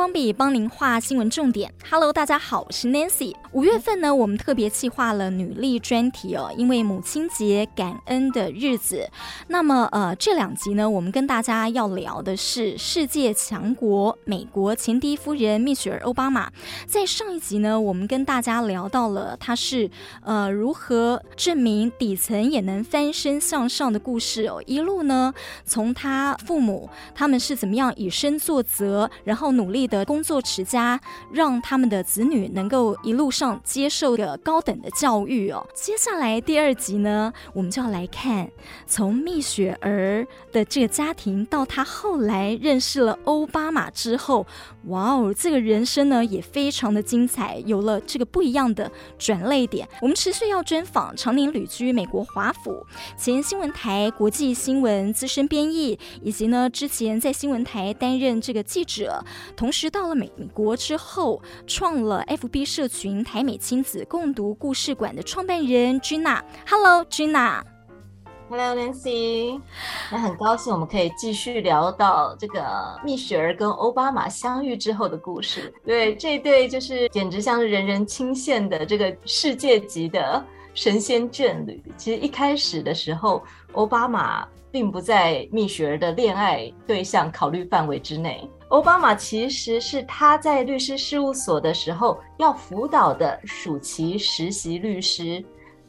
光笔帮您画新闻重点。Hello，大家好，我是 Nancy。五月份呢，我们特别企划了女力专题哦，因为母亲节感恩的日子。那么呃，这两集呢，我们跟大家要聊的是世界强国美国前第一夫人蜜雪儿欧巴马。在上一集呢，我们跟大家聊到了她是呃如何证明底层也能翻身向上的故事哦，一路呢从她父母他们是怎么样以身作则，然后努力的工作持家，让他们的子女能够一路上接受个高等的教育哦。接下来第二集呢，我们就要来看从蜜雪儿的这个家庭到她后来认识了欧巴马之后，哇哦，这个人生呢也非常的精彩，有了这个不一样的转捩点。我们持续要专访常年旅居美国华府、前新闻台国际新闻资深编译，以及呢之前在新闻台担任这个记者，同时到了美国之后创了 FB 社群台美亲子共读故事馆的创办人 Gina。Hello，Gina。Hello，Nancy。那很高兴我们可以继续聊到这个蜜雪儿跟欧巴马相遇之后的故事。对，这对就是简直像是人人钦羡的这个世界级的神仙眷侣。其实一开始的时候，欧巴马并不在蜜雪儿的恋爱对象考虑范围之内。欧巴马其实是他在律师事务所的时候要辅导的暑期实习律师。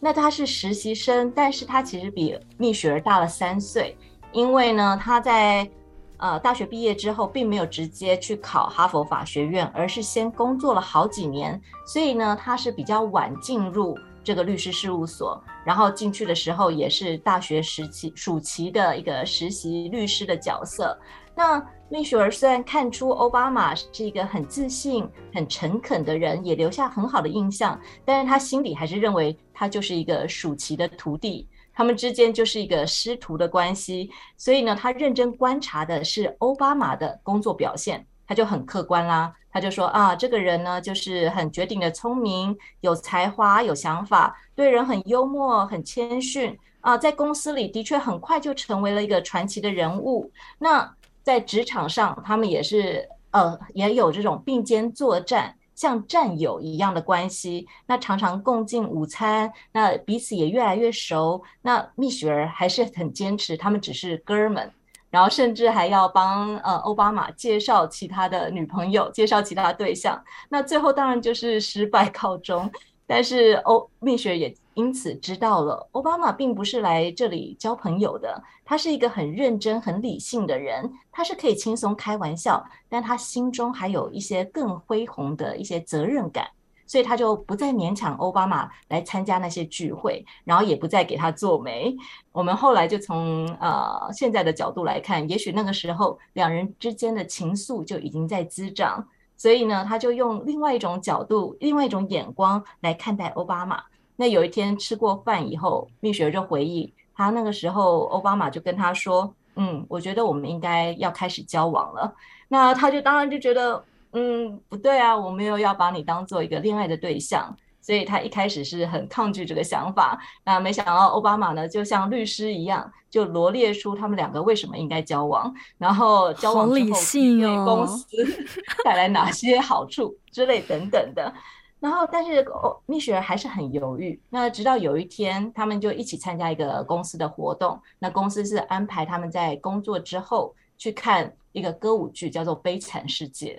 那他是实习生，但是他其实比蜜雪儿大了三岁，因为呢，他在呃大学毕业之后，并没有直接去考哈佛法学院，而是先工作了好几年，所以呢，他是比较晚进入这个律师事务所，然后进去的时候也是大学时期暑期的一个实习律师的角色。那蜜雪儿虽然看出欧巴马是一个很自信、很诚恳的人，也留下很好的印象，但是他心里还是认为他就是一个暑期的徒弟，他们之间就是一个师徒的关系。所以呢，他认真观察的是欧巴马的工作表现，他就很客观啦，他就说啊，这个人呢就是很绝顶的聪明、有才华、有想法，对人很幽默、很谦逊啊，在公司里的确很快就成为了一个传奇的人物。那在职场上，他们也是呃，也有这种并肩作战，像战友一样的关系。那常常共进午餐，那彼此也越来越熟。那蜜雪儿还是很坚持，他们只是哥们，然后甚至还要帮呃奥巴马介绍其他的女朋友，介绍其他对象。那最后当然就是失败告终。但是欧蜜雪也。因此知道了，奥巴马并不是来这里交朋友的，他是一个很认真、很理性的人，他是可以轻松开玩笑，但他心中还有一些更恢宏的一些责任感，所以他就不再勉强欧巴马来参加那些聚会，然后也不再给他做媒。我们后来就从呃现在的角度来看，也许那个时候两人之间的情愫就已经在滋长，所以呢，他就用另外一种角度、另外一种眼光来看待欧巴马。那有一天吃过饭以后，蜜雪就回忆，他那个时候奥巴马就跟他说：“嗯，我觉得我们应该要开始交往了。”那他就当然就觉得，嗯，不对啊，我没有要把你当做一个恋爱的对象，所以他一开始是很抗拒这个想法。那没想到奥巴马呢，就像律师一样，就罗列出他们两个为什么应该交往，然后交往之后对公司 带来哪些好处之类等等的。然后，但是哦，蜜雪儿还是很犹豫。那直到有一天，他们就一起参加一个公司的活动。那公司是安排他们在工作之后去看一个歌舞剧，叫做《悲惨世界》。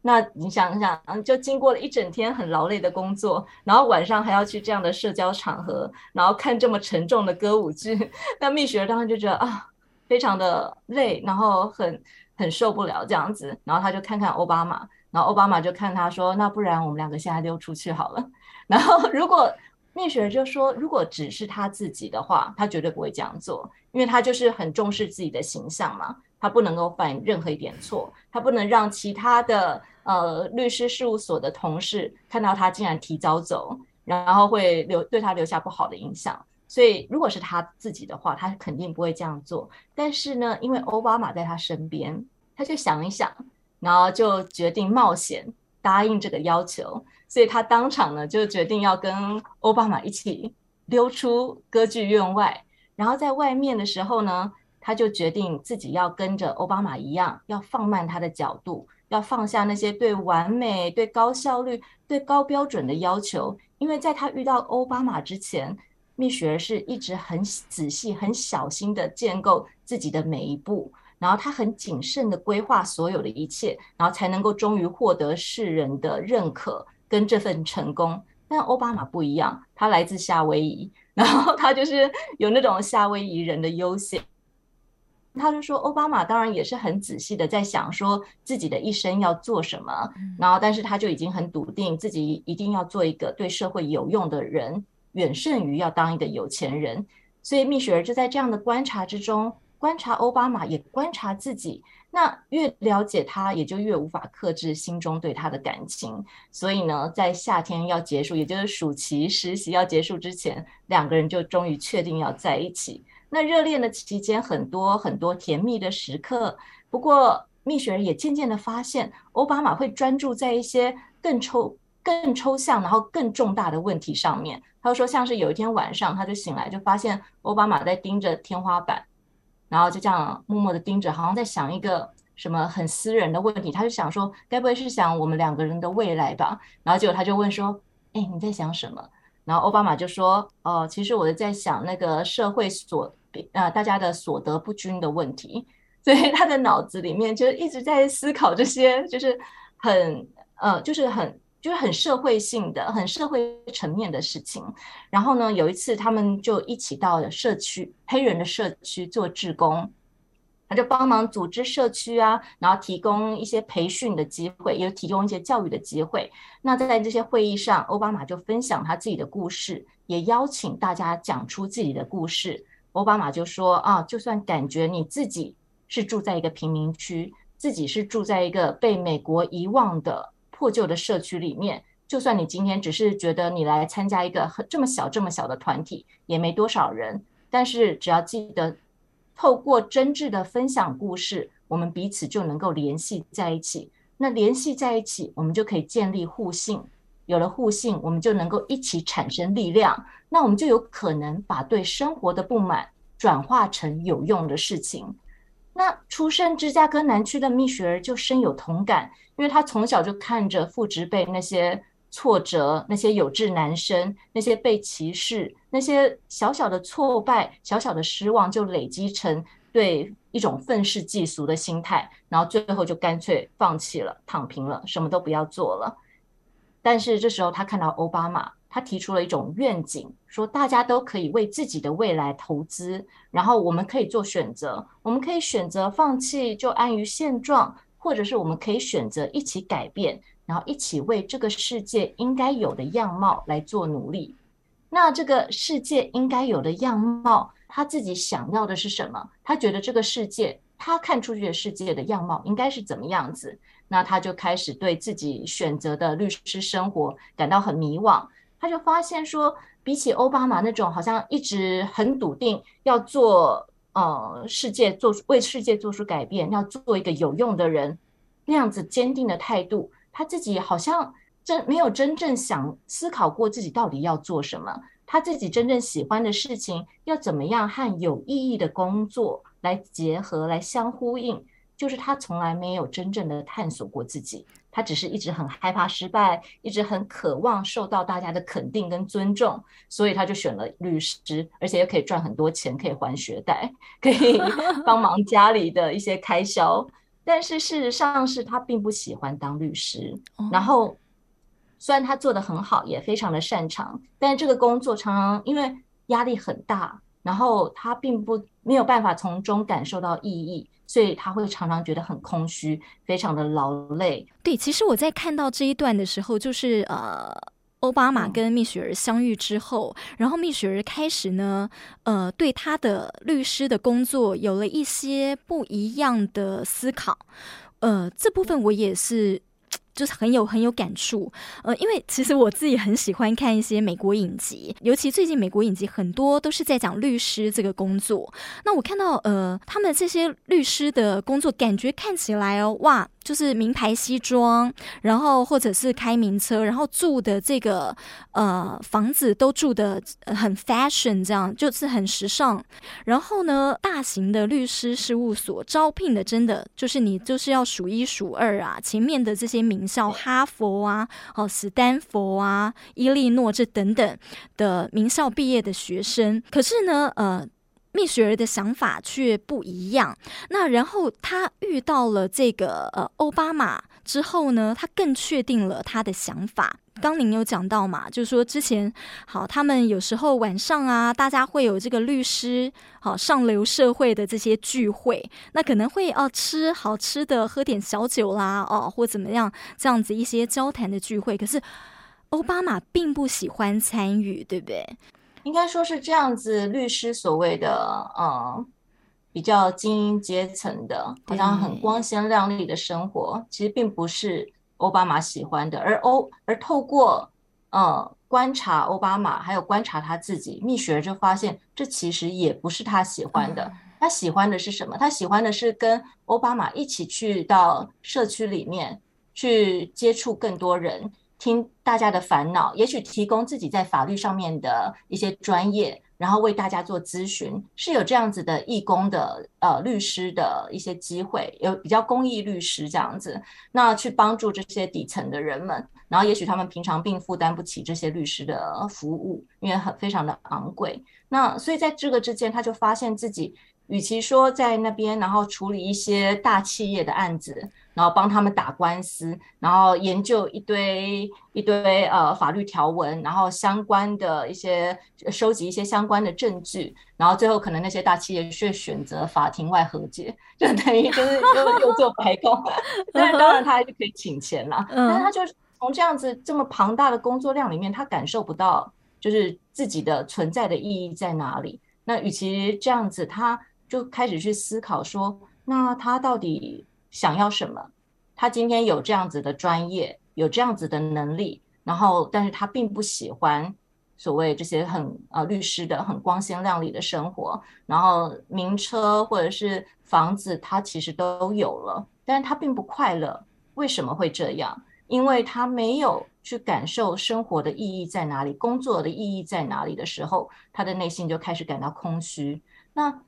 那你想想，嗯就经过了一整天很劳累的工作，然后晚上还要去这样的社交场合，然后看这么沉重的歌舞剧，那蜜雪儿当时就觉得啊，非常的累，然后很很受不了这样子。然后他就看看奥巴马。然后奥巴马就看他说：“那不然我们两个现在溜出去好了。”然后如果蜜雪就说：“如果只是他自己的话，他绝对不会这样做，因为他就是很重视自己的形象嘛，他不能够犯任何一点错，他不能让其他的呃律师事务所的同事看到他竟然提早走，然后会留对他留下不好的印象。所以如果是他自己的话，他肯定不会这样做。但是呢，因为奥巴马在他身边，他就想一想。”然后就决定冒险答应这个要求，所以他当场呢就决定要跟奥巴马一起溜出歌剧院外。然后在外面的时候呢，他就决定自己要跟着奥巴马一样，要放慢他的角度，要放下那些对完美、对高效率、对高标准的要求，因为在他遇到奥巴马之前，蜜雪儿是一直很仔细、很小心的建构自己的每一步，然后他很谨慎的规划所有的一切，然后才能够终于获得世人的认可跟这份成功。但奥巴马不一样，他来自夏威夷，然后他就是有那种夏威夷人的悠闲。他就说，奥巴马当然也是很仔细的在想说自己的一生要做什么，然后但是他就已经很笃定自己一定要做一个对社会有用的人，远胜于要当一个有钱人。所以蜜雪儿就在这样的观察之中，观察欧巴马，也观察自己。那越了解他，也就越无法克制心中对他的感情。所以呢，在夏天要结束，也就是暑期实习要结束之前，两个人就终于确定要在一起。那热恋的期间，很多很多甜蜜的时刻。不过，蜜雪儿也渐渐的发现，欧巴马会专注在一些更抽、更抽象，然后更重大的问题上面。他就说，像是有一天晚上，他就醒来，就发现欧巴马在盯着天花板，然后就这样默默的盯着，好像在想一个什么很私人的问题。他就想说，该不会是想我们两个人的未来吧？然后结果他就问说：“哎，你在想什么？”然后奥巴马就说：“哦，其实我在想那个社会所呃大家的所得不均的问题，所以他的脑子里面就一直在思考这些，就是很呃，就是很就是很社会性的、很社会层面的事情。然后呢，有一次他们就一起到了社区黑人的社区做志工。”他就帮忙组织社区啊，然后提供一些培训的机会，也提供一些教育的机会。那在这些会议上，奥巴马就分享他自己的故事，也邀请大家讲出自己的故事。奥巴马就说啊，就算感觉你自己是住在一个贫民区，自己是住在一个被美国遗忘的破旧的社区里面，就算你今天只是觉得你来参加一个很这么小这么小的团体，也没多少人，但是只要记得。透过真挚的分享故事，我们彼此就能够联系在一起。那联系在一起，我们就可以建立互信。有了互信，我们就能够一起产生力量。那我们就有可能把对生活的不满转化成有用的事情。那出生芝加哥南区的蜜雪儿就深有同感，因为她从小就看着父执辈那些。挫折，那些有志男生，那些被歧视，那些小小的挫败、小小的失望，就累积成对一种愤世嫉俗的心态，然后最后就干脆放弃了，躺平了，什么都不要做了。但是这时候他看到奥巴马，他提出了一种愿景，说大家都可以为自己的未来投资，然后我们可以做选择，我们可以选择放弃，就安于现状，或者是我们可以选择一起改变。然后一起为这个世界应该有的样貌来做努力。那这个世界应该有的样貌，他自己想要的是什么？他觉得这个世界，他看出去的世界的样貌应该是怎么样子？那他就开始对自己选择的律师生活感到很迷惘。他就发现说，比起欧巴马那种好像一直很笃定要做呃世界做出为世界做出改变，要做一个有用的人那样子坚定的态度。他自己好像真没有真正想思考过自己到底要做什么，他自己真正喜欢的事情要怎么样和有意义的工作来结合、来相呼应，就是他从来没有真正的探索过自己。他只是一直很害怕失败，一直很渴望受到大家的肯定跟尊重，所以他就选了律师，而且又可以赚很多钱，可以还学贷，可以 帮忙家里的一些开销。但是事实上是他并不喜欢当律师，然后虽然他做得很好，也非常的擅长，但是这个工作常常因为压力很大，然后他并不没有办法从中感受到意义，所以他会常常觉得很空虚，非常的劳累。对，其实我在看到这一段的时候，就是呃。奥巴马跟蜜雪儿相遇之后，嗯、然后蜜雪儿开始呢，呃，对他的律师的工作有了一些不一样的思考。呃，这部分我也是，就是很有很有感触。呃，因为其实我自己很喜欢看一些美国影集，尤其最近美国影集很多都是在讲律师这个工作。那我看到呃，他们这些律师的工作，感觉看起来哦，哇。就是名牌西装，然后或者是开名车，然后住的这个呃房子都住的很 fashion，这样就是很时尚。然后呢，大型的律师事务所招聘的真的就是你就是要数一数二啊，前面的这些名校，哈佛啊、哦斯丹佛啊、伊利诺这等等的名校毕业的学生。可是呢，呃。蜜雪儿的想法却不一样。那然后他遇到了这个呃欧巴马之后呢，他更确定了他的想法。刚您有讲到嘛，就是说之前好，他们有时候晚上啊，大家会有这个律师好上流社会的这些聚会，那可能会哦吃好吃的，喝点小酒啦，哦或怎么样这样子一些交谈的聚会。可是欧巴马并不喜欢参与，对不对？应该说是这样子，律师所谓的呃比较精英阶层的，好像很光鲜亮丽的生活，其实并不是奥巴马喜欢的。而欧而透过呃观察奥巴马，还有观察他自己，蜜雪儿就发现这其实也不是他喜欢的。他喜欢的是什么？他喜欢的是跟奥巴马一起去到社区里面去接触更多人。听大家的烦恼，也许提供自己在法律上面的一些专业，然后为大家做咨询，是有这样子的义工的呃律师的一些机会，有比较公益律师这样子，那去帮助这些底层的人们，然后也许他们平常并负担不起这些律师的服务，因为很非常的昂贵。那所以在这个之间，他就发现自己，与其说在那边，然后处理一些大企业的案子。然后帮他们打官司，然后研究一堆一堆呃法律条文，然后相关的一些收集一些相关的证据，然后最后可能那些大企业却选择法庭外和解，就等于就是又又做白工。但当然他还是可以请钱啦，但是他就从这样子这么庞大的工作量里面，他感受不到就是自己的存在的意义在哪里。那与其这样子，他就开始去思考说，那他到底想要什么？他今天有这样子的专业，有这样子的能力，然后，但是他并不喜欢所谓这些很呃律师的很光鲜亮丽的生活，然后名车或者是房子，他其实都有了，但是他并不快乐。为什么会这样？因为他没有去感受生活的意义在哪里，工作的意义在哪里的时候，他的内心就开始感到空虚。那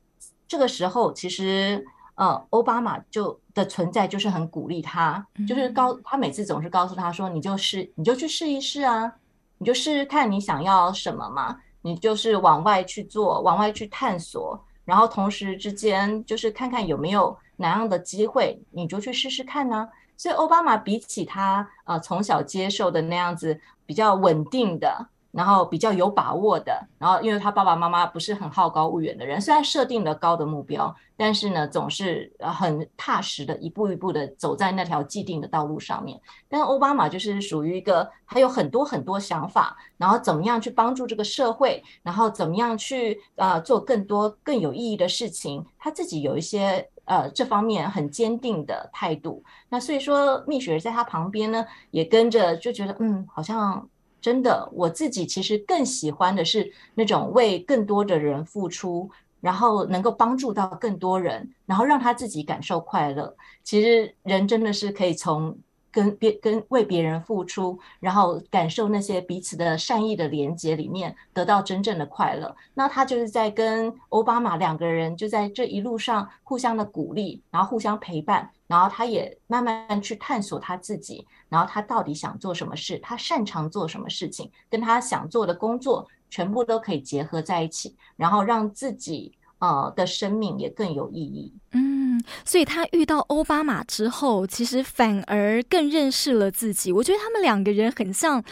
这个时候，其实。呃，奥巴马就的存在就是很鼓励他，就是告他每次总是告诉他说，你就试，你就去试一试啊，你就试试看你想要什么嘛，你就是往外去做，往外去探索，然后同时之间就是看看有没有哪样的机会，你就去试试看呢。所以奥巴马比起他呃从小接受的那样子比较稳定的。然后比较有把握的，然后因为他爸爸妈妈不是很好高骛远的人，虽然设定了高的目标，但是呢，总是很踏实的一步一步的走在那条既定的道路上面。但是奥巴马就是属于一个他有很多很多想法，然后怎么样去帮助这个社会，然后怎么样去呃做更多更有意义的事情，他自己有一些呃这方面很坚定的态度。那所以说，蜜雪在他旁边呢，也跟着就觉得嗯，好像。真的，我自己其实更喜欢的是那种为更多的人付出，然后能够帮助到更多人，然后让他自己感受快乐。其实人真的是可以从。跟别跟为别人付出，然后感受那些彼此的善意的连接里面，得到真正的快乐。那他就是在跟欧巴马两个人就在这一路上互相的鼓励，然后互相陪伴，然后他也慢慢去探索他自己，然后他到底想做什么事，他擅长做什么事情，跟他想做的工作全部都可以结合在一起，然后让自己呃的生命也更有意义。嗯。所以他遇到奥巴马之后，其实反而更认识了自己。我觉得他们两个人很像，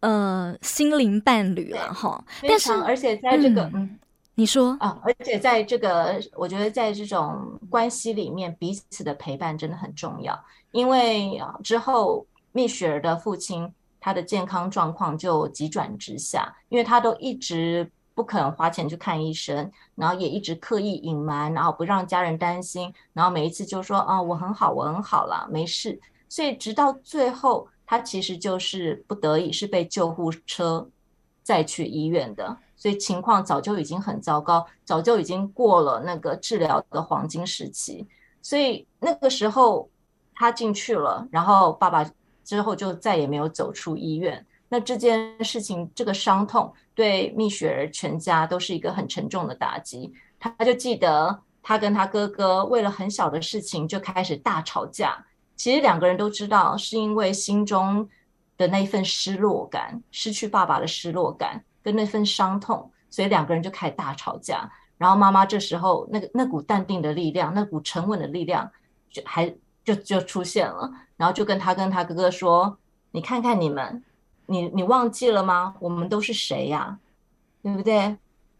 呃，心灵伴侣了哈。但是，而且在这个，嗯，嗯你说啊，而且在这个，我觉得在这种关系里面，彼此的陪伴真的很重要。因为啊，之后蜜雪儿的父亲他的健康状况就急转直下，因为他都一直。不肯花钱去看医生，然后也一直刻意隐瞒，然后不让家人担心，然后每一次就说啊，我很好，我很好啦，没事。所以直到最后，他其实就是不得已是被救护车载去医院的，所以情况早就已经很糟糕，早就已经过了那个治疗的黄金时期。所以那个时候，他进去了，然后爸爸之后就再也没有走出医院。那这件事情，这个伤痛对蜜雪儿全家都是一个很沉重的打击。他就记得他跟他哥哥为了很小的事情就开始大吵架。其实两个人都知道，是因为心中的那一份失落感，失去爸爸的失落感跟那份伤痛，所以两个人就开始大吵架。然后妈妈这时候那个那股淡定的力量，那股沉稳的力量，就还就就出现了。然后就跟他跟他哥哥说：“你看看你们，你你忘记了吗？我们都是谁呀？对不对？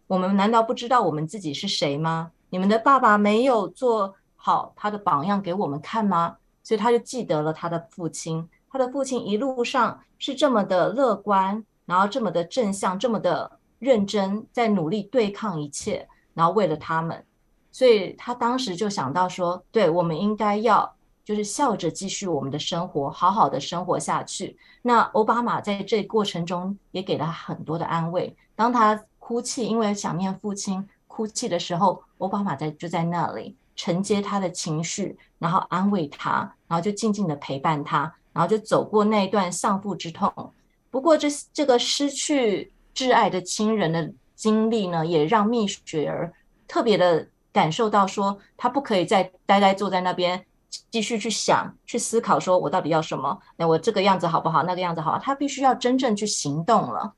我们难道不知道我们自己是谁吗？你们的爸爸没有做好他的榜样给我们看吗？”所以他就记得了他的父亲，他的父亲一路上是这么的乐观，然后这么的正向，这么的认真，在努力对抗一切，然后为了他们，所以他当时就想到说，对，我们应该要就是笑着继续我们的生活，好好的生活下去。那欧巴马在这过程中也给了很多的安慰，当他哭泣，因为想念父亲哭泣的时候，欧巴马在就在那里。承接他的情绪，然后安慰他，然后就静静的陪伴他，然后就走过那一段丧父之痛。不过这这个失去挚爱的亲人的经历呢，也让蜜雪儿特别的感受到，说他不可以再呆呆坐在那边，继续去想、去思考，说我到底要什么？那我这个样子好不好？那个样子好？他必须要真正去行动了。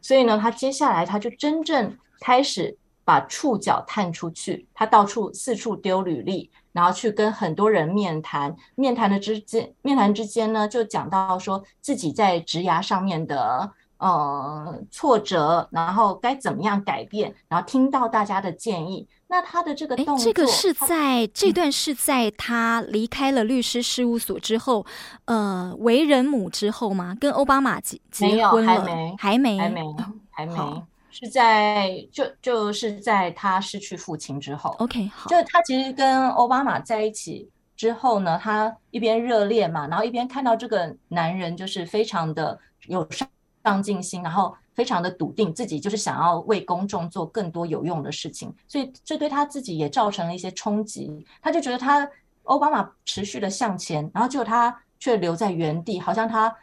所以呢，他接下来他就真正开始。把触角探出去，他到处四处丢履历，然后去跟很多人面谈。面谈的之间，面谈之间呢，就讲到说自己在职涯上面的呃挫折，然后该怎么样改变，然后听到大家的建议。那他的这个动作，这个是在这段是在他离开了律师事务所之后，嗯、呃，为人母之后吗？跟奥巴马结结婚了？还没，还没，还没，还没。是在就就是在他失去父亲之后，OK，好，就他其实跟奥巴马在一起之后呢，他一边热恋嘛，然后一边看到这个男人就是非常的有上上进心，然后非常的笃定自己就是想要为公众做更多有用的事情，所以这对他自己也造成了一些冲击，他就觉得他奥巴马持续的向前，然后结果他却留在原地，好像他。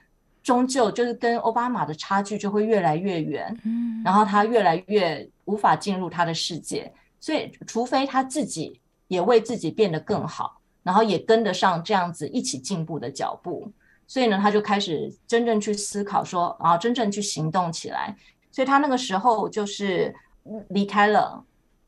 终究就是跟奥巴马的差距就会越来越远，嗯，然后他越来越无法进入他的世界，所以除非他自己也为自己变得更好，然后也跟得上这样子一起进步的脚步，所以呢，他就开始真正去思考说，啊，真正去行动起来。所以他那个时候就是离开了，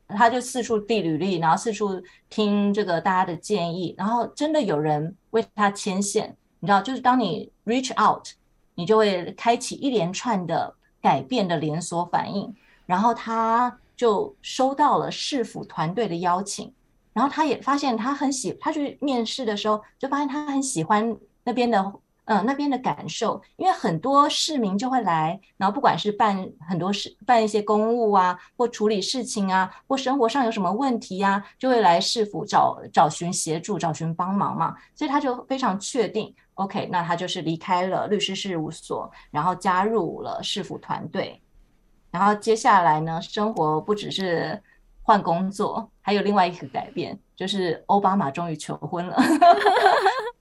他就四处递履历，然后四处听这个大家的建议，然后真的有人为他牵线，你知道，就是当你 reach out。你就会开启一连串的改变的连锁反应，然后他就收到了市府团队的邀请，然后他也发现他很喜，他去面试的时候就发现他很喜欢那边的。嗯，那边的感受，因为很多市民就会来，然后不管是办很多事、办一些公务啊，或处理事情啊，或生活上有什么问题啊，就会来市府找找寻协助、找寻帮忙嘛。所以他就非常确定，OK，那他就是离开了律师事务所，然后加入了市府团队。然后接下来呢，生活不只是换工作，还有另外一个改变，就是欧巴马终于求婚了。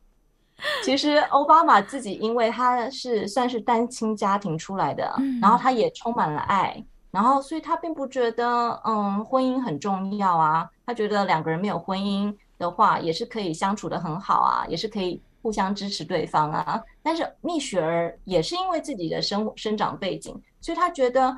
其实奥巴马自己，因为他是算是单亲家庭出来的，然后他也充满了爱，然后所以他并不觉得嗯婚姻很重要啊，他觉得两个人没有婚姻的话也是可以相处得很好啊，也是可以互相支持对方啊。但是蜜雪儿也是因为自己的生生长背景，所以他觉得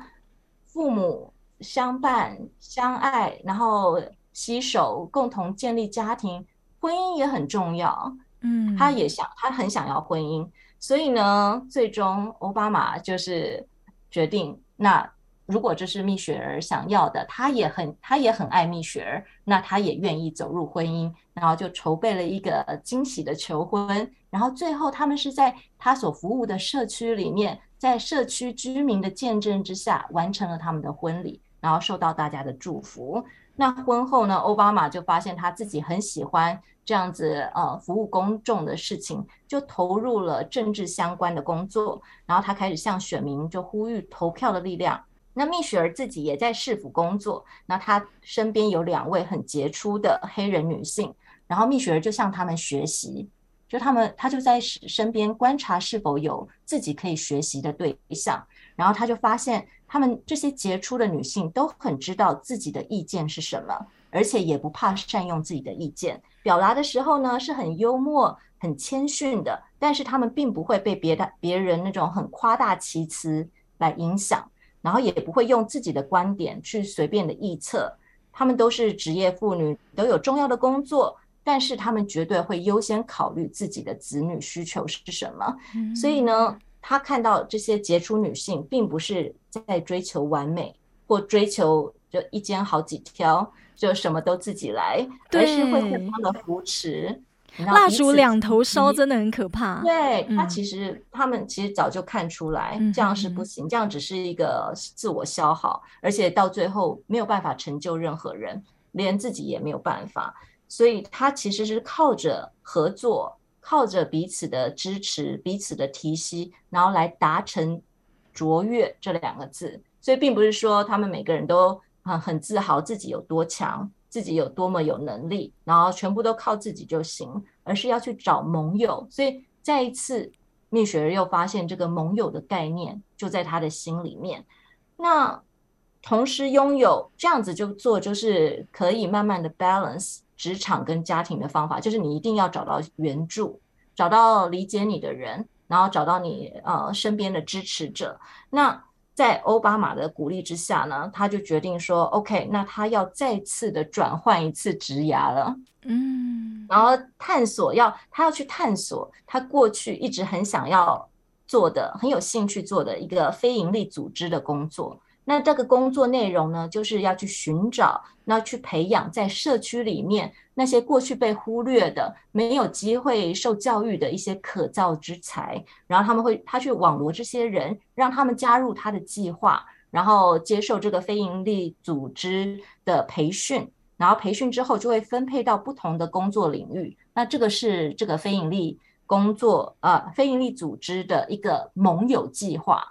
父母相伴相爱，然后携手共同建立家庭，婚姻也很重要。嗯，他也想，他很想要婚姻，所以呢，最终奥巴马就是决定，那如果这是蜜雪儿想要的，他也很，他也很爱蜜雪儿，那他也愿意走入婚姻，然后就筹备了一个惊喜的求婚，然后最后他们是在他所服务的社区里面，在社区居民的见证之下，完成了他们的婚礼，然后受到大家的祝福。那婚后呢，奥巴马就发现他自己很喜欢这样子呃服务公众的事情，就投入了政治相关的工作。然后他开始向选民就呼吁投票的力量。那蜜雪儿自己也在市府工作，那她身边有两位很杰出的黑人女性，然后蜜雪儿就向他们学习，就他们他就在身边观察是否有自己可以学习的对象，然后他就发现他们这些杰出的女性都很知道自己的意见是什么，而且也不怕善用自己的意见，表达的时候呢是很幽默、很谦逊的，但是他们并不会被别的别人那种很夸大其词来影响，然后也不会用自己的观点去随便的臆测。他们都是职业妇女，都有重要的工作，但是他们绝对会优先考虑自己的子女需求是什么。嗯。所以呢，他看到这些杰出女性，并不是在追求完美，或追求就一间好几挑，就什么都自己来，而是会互相的扶持。蜡烛两头烧真的很可怕。对，他其实、嗯、他们其实早就看出来，这样是不行，嗯、这样只是一个自我消耗，而且到最后没有办法成就任何人，连自己也没有办法。所以他其实是靠着合作，靠着彼此的支持、彼此的提携，然后来达成卓越这两个字。所以并不是说他们每个人都很很自豪自己有多强。自己有多么有能力，然后全部都靠自己就行，而是要去找盟友。所以再一次，蜜雪儿又发现这个盟友的概念就在他的心里面。那同时拥有这样子就做，就是可以慢慢的 balance 职场跟家庭的方法，就是你一定要找到援助，找到理解你的人，然后找到你呃身边的支持者。那在奥巴马的鼓励之下呢，他就决定说：“OK，那他要再次的转换一次职涯了。”嗯，然后探索要他要去探索他过去一直很想要做的、很有兴趣做的一个非营利组织的工作。那这个工作内容呢，就是要去寻找，那去培养在社区里面那些过去被忽略的、没有机会受教育的一些可造之才，然后他们会他去网罗这些人，让他们加入他的计划，然后接受这个非营利组织的培训，然后培训之后就会分配到不同的工作领域。那这个是这个非营利工作呃非营利组织的一个盟友计划。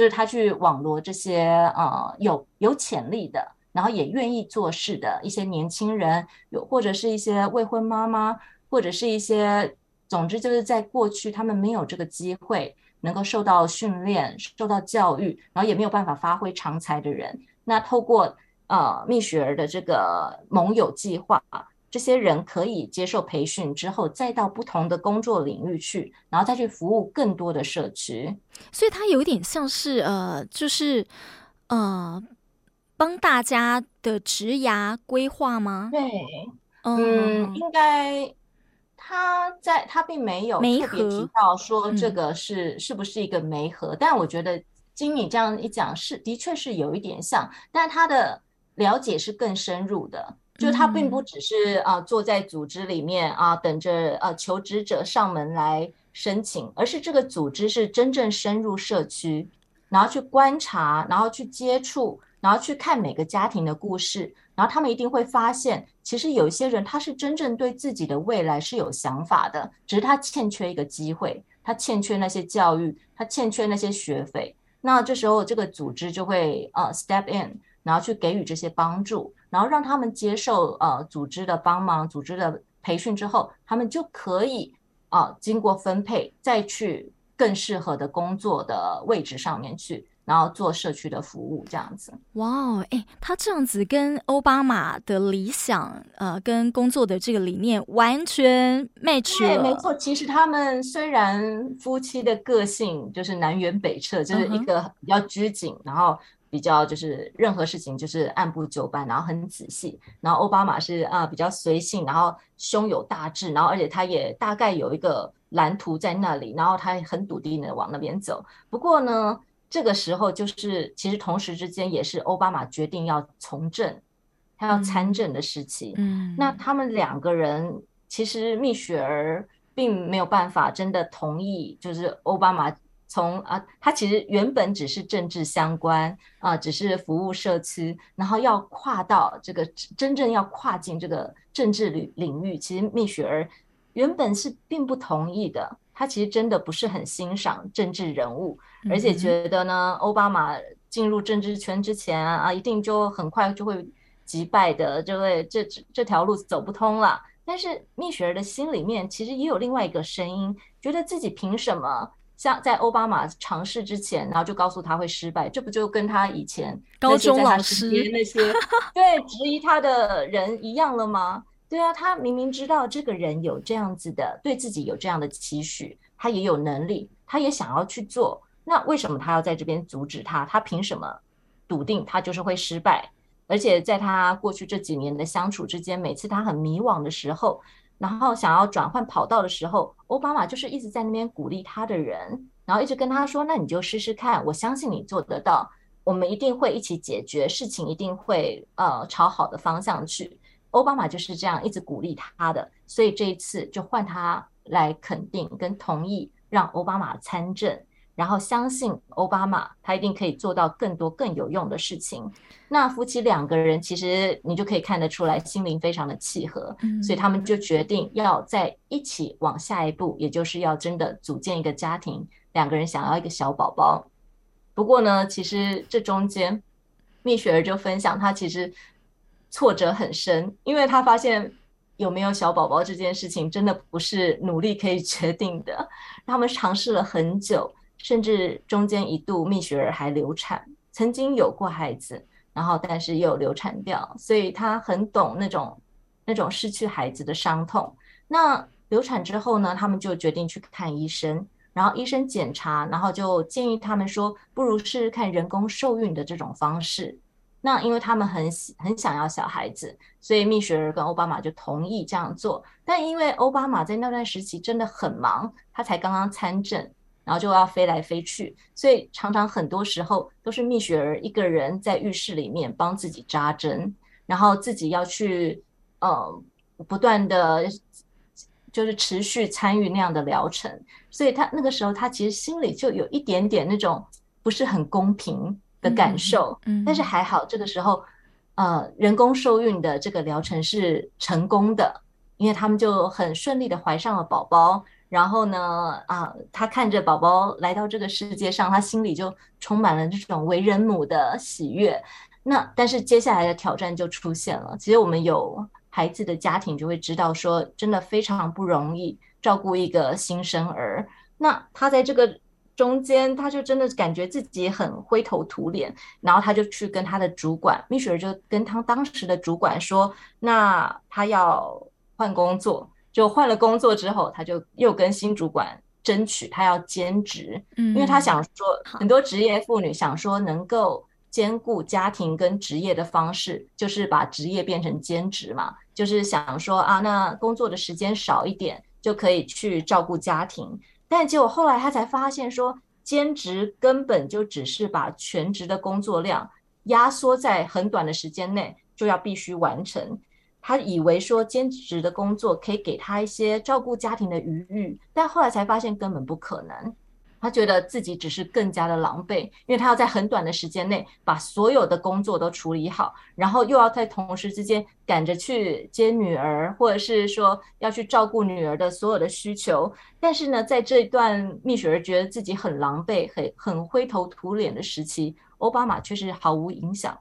就是他去网罗这些呃有有潜力的，然后也愿意做事的一些年轻人，有或者是一些未婚妈妈，或者是一些，总之就是在过去他们没有这个机会能够受到训练、受到教育，然后也没有办法发挥长才的人，那透过呃蜜雪儿的这个盟友计划。这些人可以接受培训之后，再到不同的工作领域去，然后再去服务更多的社区。所以它有点像是呃，就是呃，帮大家的职涯规划吗？对，嗯，嗯应该他在他并没有特别提到说这个是是不是一个媒合，嗯、但我觉得经你这样一讲，是的确是有一点像，但他的了解是更深入的。就他并不只是啊坐在组织里面啊等着呃求职者上门来申请，而是这个组织是真正深入社区，然后去观察，然后去接触，然后去看每个家庭的故事，然后他们一定会发现，其实有一些人他是真正对自己的未来是有想法的，只是他欠缺一个机会，他欠缺那些教育，他欠缺那些学费，那这时候这个组织就会呃 step in，然后去给予这些帮助。然后让他们接受呃组织的帮忙，组织的培训之后，他们就可以啊、呃、经过分配，再去更适合的工作的位置上面去，然后做社区的服务这样子。哇哦，哎，他这样子跟奥巴马的理想呃跟工作的这个理念完全 match 了。对，没错。其实他们虽然夫妻的个性就是南辕北辙，就是一个比较拘谨，然后。比较就是任何事情就是按部就班，然后很仔细。然后奥巴马是啊、呃、比较随性，然后胸有大志，然后而且他也大概有一个蓝图在那里，然后他很笃定的往那边走。不过呢，这个时候就是其实同时之间也是奥巴马决定要从政，他要参政的时期。嗯，那他们两个人其实蜜雪儿并没有办法真的同意，就是奥巴马。从啊，他其实原本只是政治相关啊，只是服务社区，然后要跨到这个真正要跨进这个政治领领域，其实蜜雪儿原本是并不同意的。他其实真的不是很欣赏政治人物，而且觉得呢，奥巴马进入政治圈之前啊，一定就很快就会击败的，就会这这条路走不通了。但是蜜雪儿的心里面其实也有另外一个声音，觉得自己凭什么像在奥巴马尝试之前，然后就告诉他会失败，这不就跟他以前高中老师那些 对质疑他的人一样了吗？对啊，他明明知道这个人有这样子的，对自己有这样的期许，他也有能力，他也想要去做，那为什么他要在这边阻止他？他凭什么笃定他就是会失败？而且在他过去这几年的相处之间，每次他很迷惘的时候，然后想要转换跑道的时候，奥巴马就是一直在那边鼓励他的人，然后一直跟他说：“那你就试试看，我相信你做得到，我们一定会一起解决事情，一定会呃朝好的方向去。”奥巴马就是这样一直鼓励他的，所以这一次就换他来肯定跟同意，让奥巴马参政。然后相信奥巴马，他一定可以做到更多更有用的事情。那夫妻两个人其实你就可以看得出来，心灵非常的契合，所以他们就决定要在一起往下一步，也就是要真的组建一个家庭。两个人想要一个小宝宝。不过呢，其实这中间，蜜雪儿就分享，她其实挫折很深，因为她发现有没有小宝宝这件事情真的不是努力可以决定的。他们尝试了很久。甚至中间一度蜜雪儿还流产，曾经有过孩子，然后但是又流产掉，所以她很懂那种那种失去孩子的伤痛。那流产之后呢，他们就决定去看医生，然后医生检查，然后就建议他们说，不如试试看人工受孕的这种方式。那因为他们很很想要小孩子，所以蜜雪儿跟奥巴马就同意这样做。但因为奥巴马在那段时期真的很忙，他才刚刚参政。然后就要飞来飞去，所以常常很多时候都是蜜雪儿一个人在浴室里面帮自己扎针，然后自己要去呃不断的就是持续参与那样的疗程，所以他那个时候他其实心里就有一点点那种不是很公平的感受，嗯，但是还好这个时候呃人工受孕的这个疗程是成功的，因为他们就很顺利的怀上了宝宝。然后呢，啊，他看着宝宝来到这个世界上，他心里就充满了这种为人母的喜悦。那但是接下来的挑战就出现了。其实我们有孩子的家庭就会知道，说真的非常不容易照顾一个新生儿。那他在这个中间，他就真的感觉自己很灰头土脸。然后他就去跟他的主管蜜雪儿就跟他当时的主管说，那他要换工作。就换了工作之后，他就又跟新主管争取他要兼职，嗯，因为他想说，很多职业妇女想说能够兼顾家庭跟职业的方式，就是把职业变成兼职嘛，就是想说啊，那工作的时间少一点就可以去照顾家庭。但结果后来他才发现说，兼职根本就只是把全职的工作量压缩在很短的时间内就要必须完成。他以为说兼职的工作可以给他一些照顾家庭的余裕，但后来才发现根本不可能。他觉得自己只是更加的狼狈，因为他要在很短的时间内把所有的工作都处理好，然后又要在同时之间赶着去接女儿，或者是说要去照顾女儿的所有的需求。但是呢，在这段蜜雪儿觉得自己很狼狈、很很灰头土脸的时期，奥巴马却是毫无影响。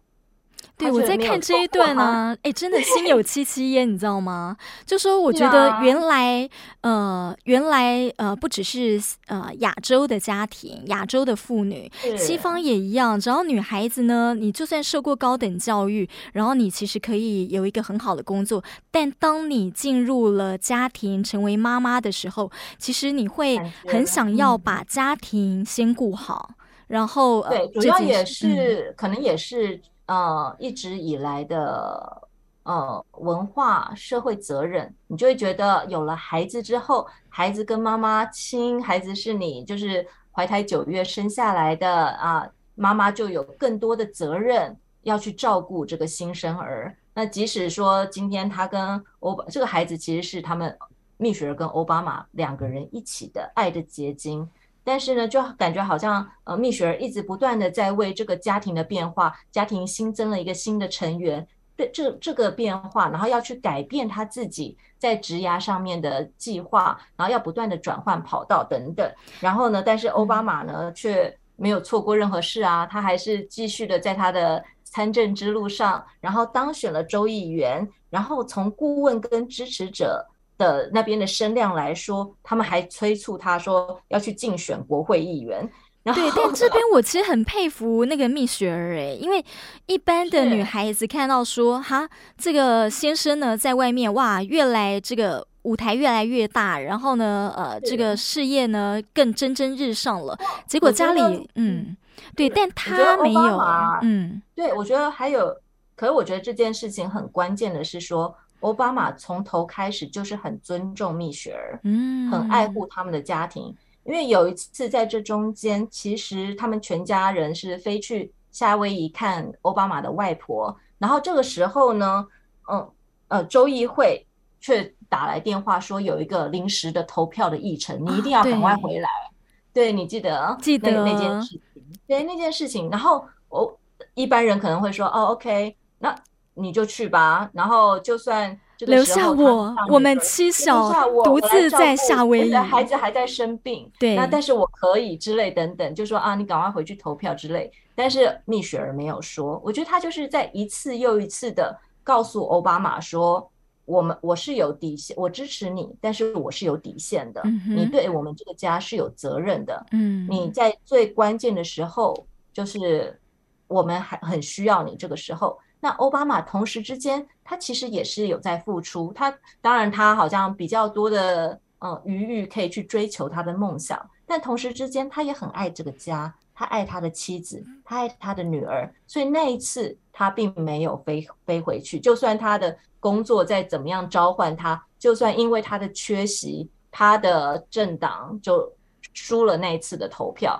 对，我在看这一 段呢、啊，哎，真的心有戚戚焉，你知道吗？就说我觉得原来，啊、呃，原来呃，不只是呃亚洲的家庭、亚洲的妇女，西方也一样。只要女孩子呢，你就算受过高等教育，然后你其实可以有一个很好的工作，但当你进入了家庭，成为妈妈的时候，其实你会很想要把家庭先顾好，然后对，主要也是、嗯、可能也是。呃，一直以来的呃文化社会责任，你就会觉得有了孩子之后，孩子跟妈妈亲，孩子是你就是怀胎九月生下来的啊，妈妈就有更多的责任要去照顾这个新生儿。那即使说今天他跟欧巴这个孩子其实是他们蜜雪儿跟奥巴马两个人一起的爱的结晶。但是呢，就感觉好像呃，蜜雪儿一直不断的在为这个家庭的变化，家庭新增了一个新的成员，对这这个变化，然后要去改变他自己在职涯上面的计划，然后要不断的转换跑道等等。然后呢，但是奥巴马呢却没有错过任何事啊，他还是继续的在他的参政之路上，然后当选了州议员，然后从顾问跟支持者的那边的声量来说，他们还催促他说要去竞选国会议员。然后对，但这边我其实很佩服那个蜜雪儿哎，因为一般的女孩子看到说哈，这个先生呢在外面哇，越来这个舞台越来越大，然后呢呃这个事业呢更蒸蒸日上了，结果家里嗯对，但他没有嗯，对我觉得还有，可是我觉得这件事情很关键的是说，奥巴马从头开始就是很尊重蜜雪儿，嗯，很爱护他们的家庭。因为有一次在这中间，其实他们全家人是飞去夏威夷看奥巴马的外婆，然后这个时候呢，嗯呃，州议会却打来电话说有一个临时的投票的议程，你一定要赶快回来。啊、对，对你记得记得那那件事情，对那件事情。然后我一般人可能会说，哦，OK，那你就去吧。然后就算。留下我，我们妻小独自在夏威夷，孩子还在生病。对，那但是我可以之类等等，就说啊，你赶快回去投票之类。但是蜜雪儿没有说，我觉得他就是在一次又一次的告诉奥巴马说，我们我是有底线，我支持你，但是我是有底线的。嗯、你对我们这个家是有责任的。嗯，你在最关键的时候，就是我们还很需要你这个时候。那奥巴马同时之间，他其实也是有在付出。他当然，他好像比较多的嗯余裕可以去追求他的梦想，但同时之间，他也很爱这个家，他爱他的妻子，他爱他的女儿。所以那一次，他并没有飞飞回去。就算他的工作再怎么样召唤他，就算因为他的缺席，他的政党就输了那一次的投票，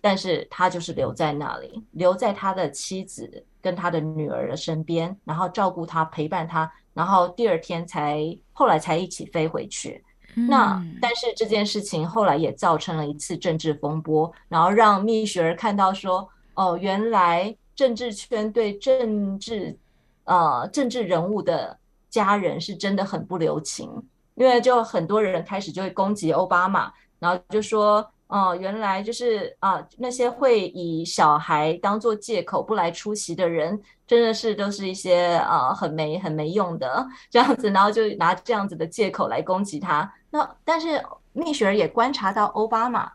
但是他就是留在那里，留在他的妻子。跟他的女儿的身边，然后照顾他，陪伴他，然后第二天才后来才一起飞回去。嗯、那但是这件事情后来也造成了一次政治风波，然后让蜜雪儿看到说，哦，原来政治圈对政治呃政治人物的家人是真的很不留情，因为就很多人开始就会攻击奥巴马，然后就说。哦，原来就是啊，那些会以小孩当做借口不来出席的人，真的是都是一些啊很没很没用的 这样子，然后就拿这样子的借口来攻击他。那但是蜜雪儿也观察到奥巴马，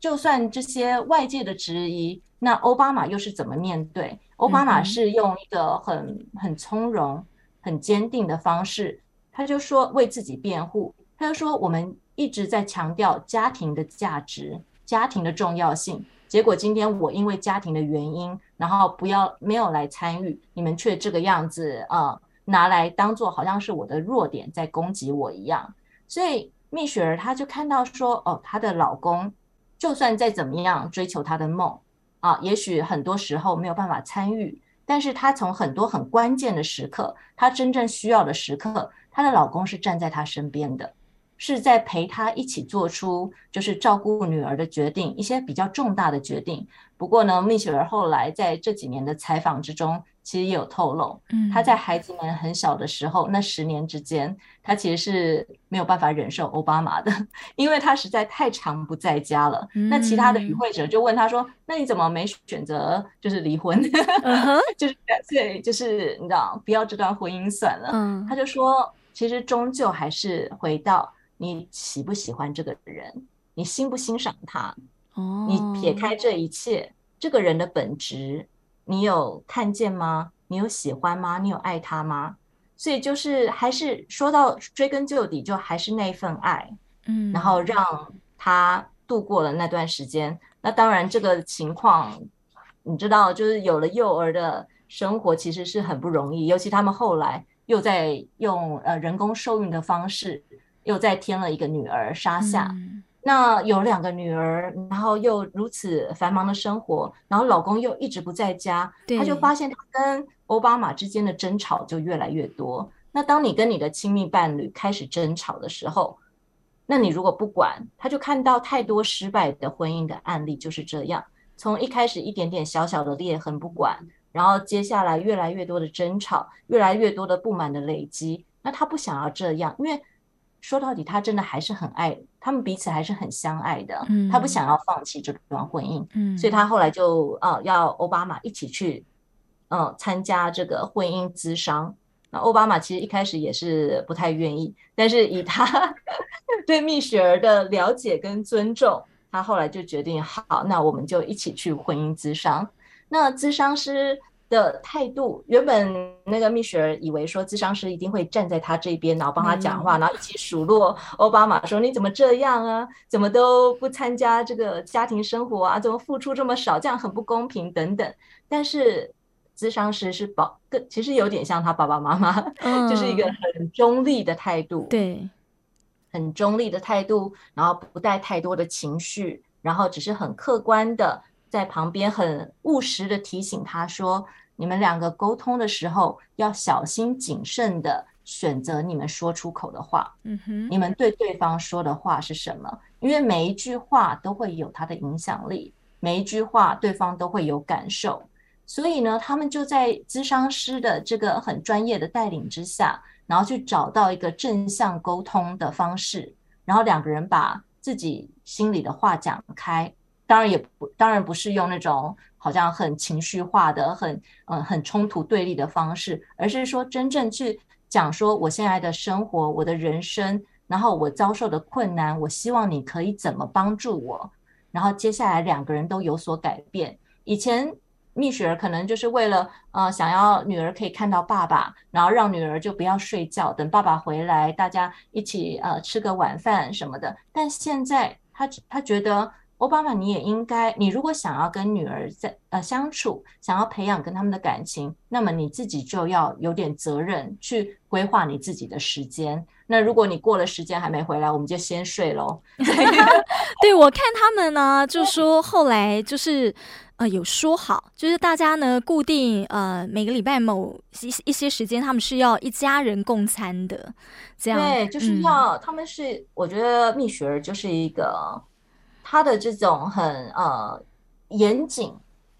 就算这些外界的质疑，那奥巴马又是怎么面对？奥巴马是用一个很很从容、很坚定的方式，他就说为自己辩护，他就说我们。一直在强调家庭的价值、家庭的重要性，结果今天我因为家庭的原因，然后不要没有来参与，你们却这个样子啊、拿来当做好像是我的弱点在攻击我一样。所以蜜雪儿她就看到说，哦，她的老公就算再怎么样追求她的梦啊，也许很多时候没有办法参与，但是她从很多很关键的时刻，她真正需要的时刻，她的老公是站在她身边的。是在陪他一起做出就是照顾女儿的决定，一些比较重大的决定。不过呢，蜜雪儿后来在这几年的采访之中，其实也有透露，嗯，她在孩子们很小的时候，那十年之间，她其实是没有办法忍受奥巴马的，因为他实在太长不在家了。那其他的与会者就问他说：“那你怎么没选择就是离婚？就是干脆，就是你知道，不要这段婚姻算了。”他就说：“其实终究还是回到。”你喜不喜欢这个人？你欣不欣赏他？哦，你撇开这一切，这个人的本质，你有看见吗？你有喜欢吗？你有爱他吗？所以就是还是说到追根究底，就还是那份爱，嗯，然后让他度过了那段时间。那当然，这个情况你知道，就是有了幼儿的生活，其实是很不容易。尤其他们后来又在用呃人工受孕的方式。又再添了一个女儿沙夏，嗯，那有两个女儿，然后又如此繁忙的生活，然后老公又一直不在家，她就发现她跟奥巴马之间的争吵就越来越多。那当你跟你的亲密伴侣开始争吵的时候，那你如果不管，他就看到太多失败的婚姻的案例就是这样，从一开始一点点小小的裂痕不管，然后接下来越来越多的争吵，越来越多的不满的累积，那他不想要这样，因为。说到底，他真的还是很爱他们，彼此还是很相爱的。嗯，他不想要放弃这段婚姻，嗯，所以他后来就呃要奥巴马一起去嗯参加这个婚姻咨商。那奥巴马其实一开始也是不太愿意，但是以他 对蜜雪儿的了解跟尊重，他后来就决定好，那我们就一起去婚姻咨商。那咨商师的态度，原本那个蜜雪儿以为说咨商师一定会站在他这边，然后帮他讲话，然后一起数落奥巴马说，你怎么这样啊？怎么都不参加这个家庭生活啊？怎么付出这么少？这样很不公平等等。但是咨商师是保，更其实有点像他爸爸妈妈，嗯、就是一个很中立的态度，对，很中立的态度，然后不带太多的情绪，然后只是很客观的。在旁边很务实的提醒他说：“你们两个沟通的时候要小心谨慎的选择你们说出口的话。嗯哼，你们对对方说的话是什么？因为每一句话都会有它的影响力，每一句话对方都会有感受。所以呢，他们就在咨商师的这个很专业的带领之下，然后去找到一个正向沟通的方式，然后两个人把自己心里的话讲开。”当然也不，当然不是用那种好像很情绪化的、很嗯、很冲突对立的方式，而是说真正去讲说我现在的生活、我的人生，然后我遭受的困难，我希望你可以怎么帮助我，然后接下来两个人都有所改变。以前蜜雪儿可能就是为了呃想要女儿可以看到爸爸，然后让女儿就不要睡觉，等爸爸回来，大家一起呃吃个晚饭什么的。但现在他他觉得。欧巴马，你也应该，你如果想要跟女儿在呃相处，想要培养跟他们的感情，那么你自己就要有点责任去规划你自己的时间。那如果你过了时间还没回来，我们就先睡喽。对，我看他们呢，就说后来就是呃有说好，就是大家呢固定呃每个礼拜某一一些时间，他们是要一家人共餐的，这样对，就是要、嗯、他们是，我觉得蜜雪儿就是一个。他的这种很呃严谨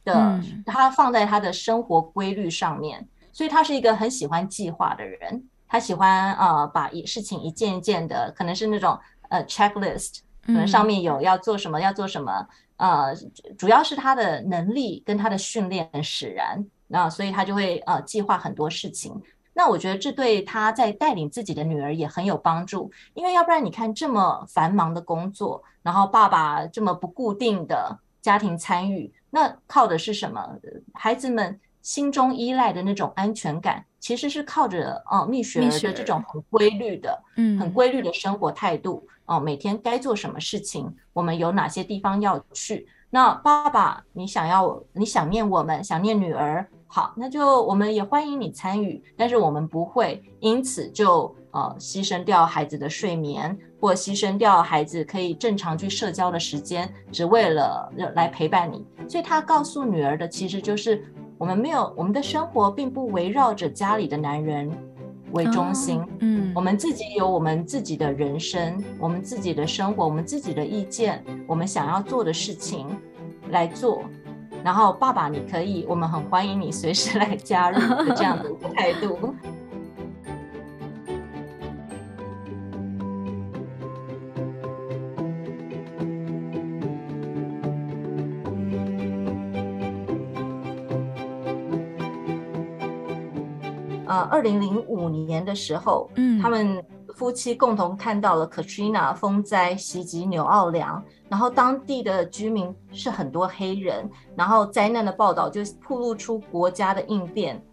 的，他放在他的生活规律上面，所以他是一个很喜欢计划的人。他喜欢呃把一事情一件一件的，可能是那种呃 checklist，可能上面有要做什么要做什么，呃，主要是他的能力跟他的训练使然，那所以他就会呃计划很多事情。那我觉得这对他在带领自己的女儿也很有帮助，因为要不然你看这么繁忙的工作，然后爸爸这么不固定的家庭参与，那靠的是什么？孩子们心中依赖的那种安全感，其实是靠着哦蜜雪儿的这种很规律的，嗯，很规律的生活态度哦，每天该做什么事情，我们有哪些地方要去？那爸爸，你想要你想念我们，想念女儿。好，那就我们也欢迎你参与，但是我们不会因此就呃牺牲掉孩子的睡眠，或牺牲掉孩子可以正常去社交的时间，只为了来陪伴你。所以他告诉女儿的其实就是，我们没有我们的生活并不围绕着家里的男人为中心，嗯，我们自己有我们自己的人生，我们自己的生活，我们自己的意见，我们想要做的事情来做。然后，爸爸，你可以，我们很欢迎你随时来加入的这样的一个态度。呃，二零零五年的时候，嗯，他们。夫妻共同看到了 Katrina 风灾袭击纽奥良，然后当地的居民是很多黑人，然后灾难的报道就暴露出国家的应变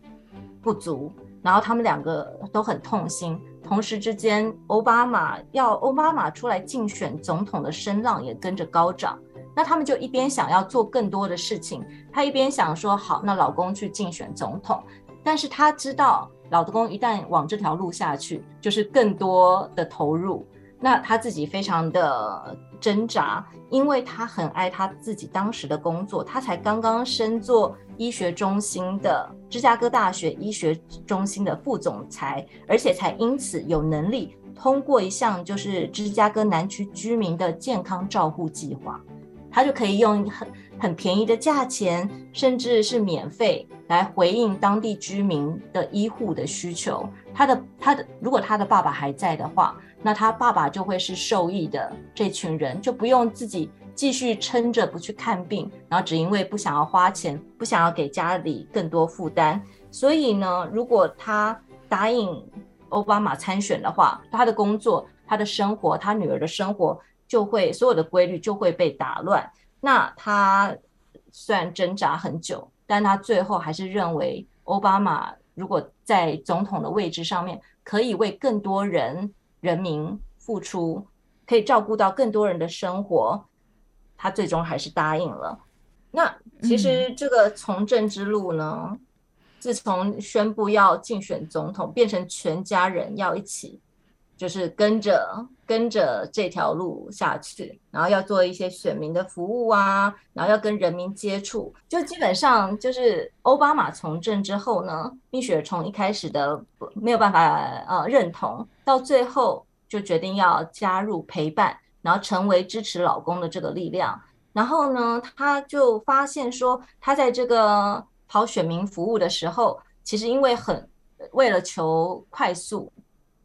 不足，然后他们两个都很痛心。同时之间，奥巴马要奥巴马出来竞选总统的声浪也跟着高涨。那他们就一边想要做更多的事情，他一边想说好，那老公去竞选总统，但是他知道。老公一旦往这条路下去，就是更多的投入。那他自己非常的挣扎，因为他很爱他自己当时的工作。他才刚刚升做医学中心的芝加哥大学医学中心的副总裁，而且才因此有能力通过一项就是芝加哥南区居民的健康照护计划。他就可以用很很便宜的价钱，甚至是免费来回应当地居民的医护的需求。他的他的，如果他的爸爸还在的话，那他爸爸就会是受益的这群人，就不用自己继续撑着不去看病，然后只因为不想要花钱，不想要给家里更多负担。所以呢，如果他答应奥巴马参选的话，他的工作、他的生活、他女儿的生活就会所有的规律就会被打乱。那他虽然挣扎很久，但他最后还是认为，奥巴马如果在总统的位置上面，可以为更多人人民付出，可以照顾到更多人的生活，他最终还是答应了。那其实这个从政之路呢？嗯自从宣布要竞选总统，变成全家人要一起，就是跟着跟着这条路下去，然后要做一些选民的服务啊，然后要跟人民接触，就基本上就是奥巴马从政之后呢，蜜雪从一开始的没有办法呃认同，到最后就决定要加入陪伴，然后成为支持老公的这个力量，然后呢，他就发现说他在这个。跑选民服务的时候，其实因为很为了求快速，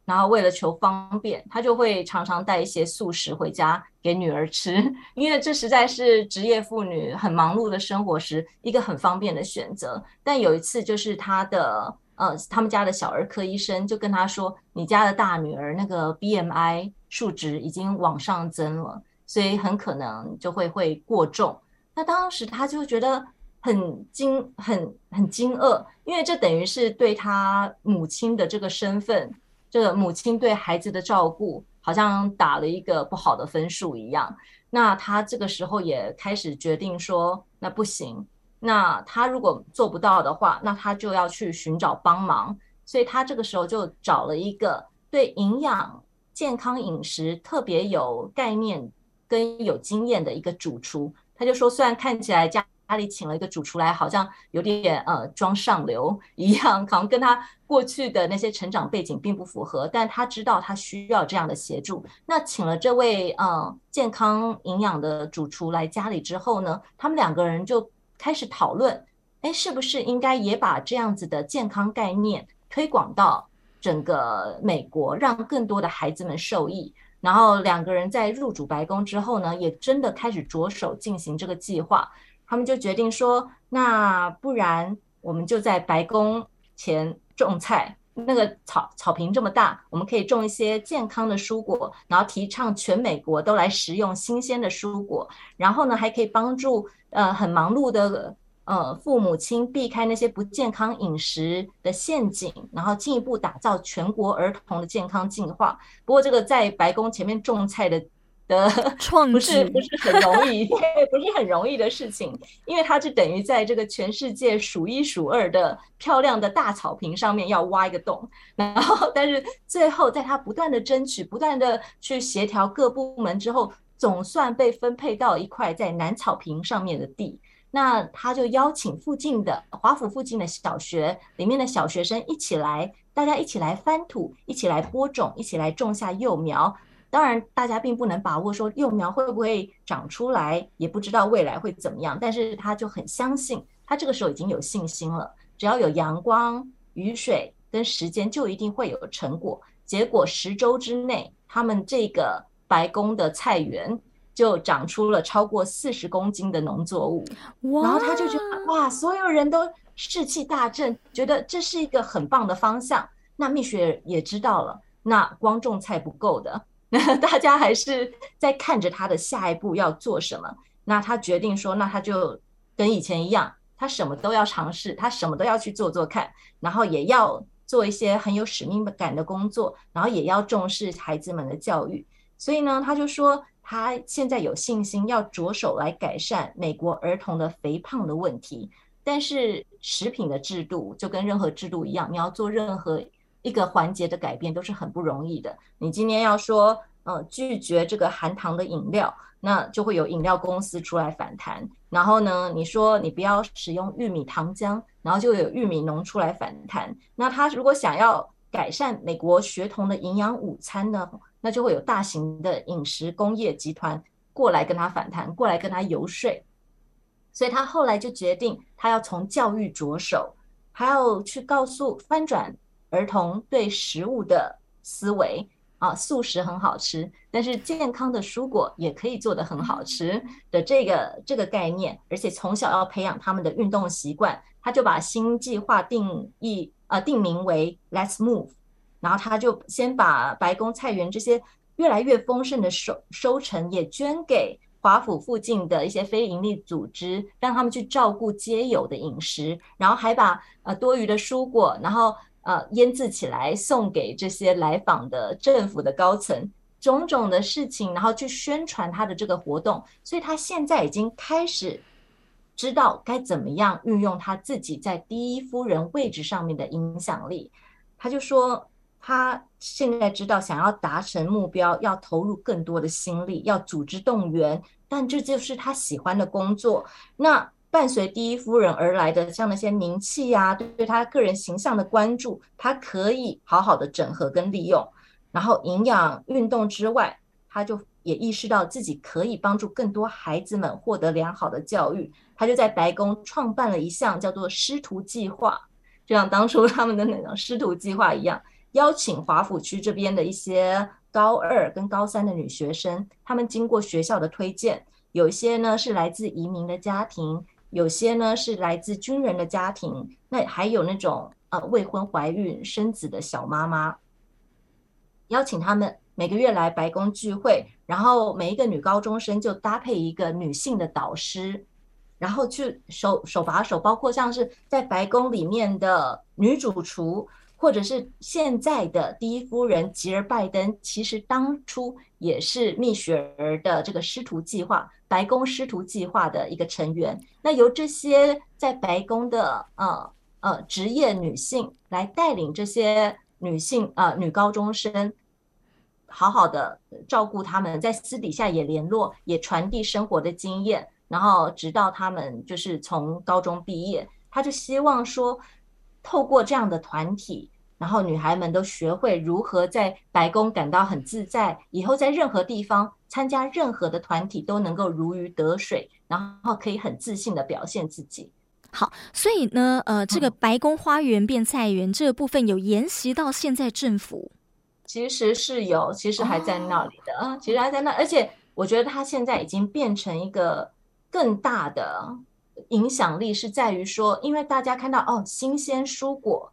然后为了求方便，他就会常常带一些素食回家给女儿吃，因为这实在是职业妇女很忙碌的生活时一个很方便的选择。但有一次，就是他的呃，他们家的小儿科医生就跟他说：“你家的大女儿那个 BMI 数值已经往上增了，所以很可能就会会过重。”那当时他就觉得。很惊，很很惊愕，因为这等于是对他母亲的这个身份，这个母亲对孩子的照顾，好像打了一个不好的分数一样。那他这个时候也开始决定说，那不行，那他如果做不到的话，那他就要去寻找帮忙。所以他这个时候就找了一个对营养、健康饮食特别有概念跟有经验的一个主厨。他就说，虽然看起来家。家里请了一个主厨来，好像有点呃装上流 一样，好像跟他过去的那些成长背景并不符合。但他知道他需要这样的协助，那请了这位呃健康营养的主厨来家里之后呢，他们两个人就开始讨论，哎，是不是应该也把这样子的健康概念推广到整个美国，让更多的孩子们受益。然后两个人在入主白宫之后呢，也真的开始着手进行这个计划。他们就决定说，那不然我们就在白宫前种菜，那个草草坪这么大，我们可以种一些健康的蔬果，然后提倡全美国都来食用新鲜的蔬果，然后呢，还可以帮助呃很忙碌的呃父母亲避开那些不健康饮食的陷阱，然后进一步打造全国儿童的健康进化。不过这个在白宫前面种菜的。的 创不是不是很容易，不是很容易的事情，因为它就等于在这个全世界数一数二的漂亮的大草坪上面要挖一个洞，然后但是最后在他不断的争取、不断的去协调各部门之后，总算被分配到一块在南草坪上面的地，那他就邀请附近的华府附近的小学里面的小学生一起来，大家一起来翻土，一起来播种，一起来种下幼苗。当然，大家并不能把握说幼苗会不会长出来，也不知道未来会怎么样。但是他就很相信，他这个时候已经有信心了。只要有阳光、雨水跟时间，就一定会有成果。结果十周之内，他们这个白宫的菜园就长出了超过四十公斤的农作物。然后他就觉得哇，所有人都士气大振，觉得这是一个很棒的方向。那蜜雪也知道了，那光种菜不够的。那 大家还是在看着他的下一步要做什么。那他决定说，那他就跟以前一样，他什么都要尝试，他什么都要去做做看，然后也要做一些很有使命感的工作，然后也要重视孩子们的教育。所以呢，他就说他现在有信心要着手来改善美国儿童的肥胖的问题。但是食品的制度就跟任何制度一样，你要做任何。一个环节的改变都是很不容易的。你今天要说，呃，拒绝这个含糖的饮料，那就会有饮料公司出来反弹。然后呢，你说你不要使用玉米糖浆，然后就有玉米农出来反弹。那他如果想要改善美国学童的营养午餐呢，那就会有大型的饮食工业集团过来跟他反弹，过来跟他游说。所以他后来就决定，他要从教育着手，还要去告诉翻转。儿童对食物的思维，啊，素食很好吃，但是健康的蔬果也可以做得很好吃的这个这个概念，而且从小要培养他们的运动习惯，他就把新计划定义呃定名为 Let's Move，然后他就先把白宫菜园这些越来越丰盛的收收成也捐给华府附近的一些非营利组织，让他们去照顾街友的饮食，然后还把呃多余的蔬果，然后。呃，腌制起来送给这些来访的政府的高层，种种的事情，然后去宣传他的这个活动。所以他现在已经开始知道该怎么样运用他自己在第一夫人位置上面的影响力。他就说，他现在知道想要达成目标，要投入更多的心力，要组织动员，但这就是他喜欢的工作。那。伴随第一夫人而来的，像那些名气呀，对他个人形象的关注，他可以好好的整合跟利用。然后营养运动之外，他就也意识到自己可以帮助更多孩子们获得良好的教育。他就在白宫创办了一项叫做师徒计划，就像当初他们的那种师徒计划一样，邀请华府区这边的一些高二跟高三的女学生，他们经过学校的推荐，有一些呢是来自移民的家庭。有些呢是来自军人的家庭，那还有那种呃未婚怀孕生子的小妈妈，邀请他们每个月来白宫聚会，然后每一个女高中生就搭配一个女性的导师，然后去手手把手，包括像是在白宫里面的女主厨。或者是现在的第一夫人吉尔拜登，其实当初也是蜜雪儿的这个师徒计划、白宫师徒计划的一个成员。那由这些在白宫的呃呃职业女性来带领这些女性呃女高中生，好好的照顾他们，在私底下也联络，也传递生活的经验，然后直到他们就是从高中毕业，他就希望说。透过这样的团体，然后女孩们都学会如何在白宫感到很自在，以后在任何地方参加任何的团体都能够如鱼得水，然后可以很自信的表现自己。好，所以呢，呃，这个白宫花园变菜园这个部分有沿袭到现在政府，其实是有，其实还在那里的，啊、哦，其实还在那，而且我觉得它现在已经变成一个更大的。影响力是在于说，因为大家看到哦，新鲜蔬果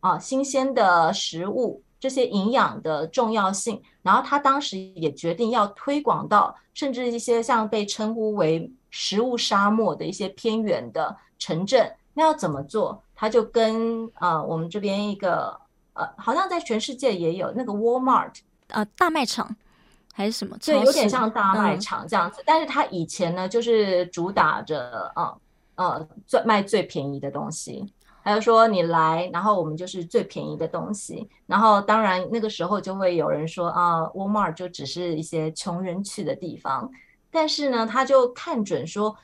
啊，新鲜的食物这些营养的重要性，然后他当时也决定要推广到甚至一些像被称呼为食物沙漠的一些偏远的城镇，那要怎么做？他就跟啊，我们这边一个呃，好像在全世界也有那个 Walmart 呃，大卖场还是什么？对，有点像大卖场这样子，嗯、但是他以前呢，就是主打着啊。呃，最卖最便宜的东西，还有说你来，然后我们就是最便宜的东西。然后当然那个时候就会有人说啊，Walmart 就只是一些穷人去的地方。但是呢，他就看准说，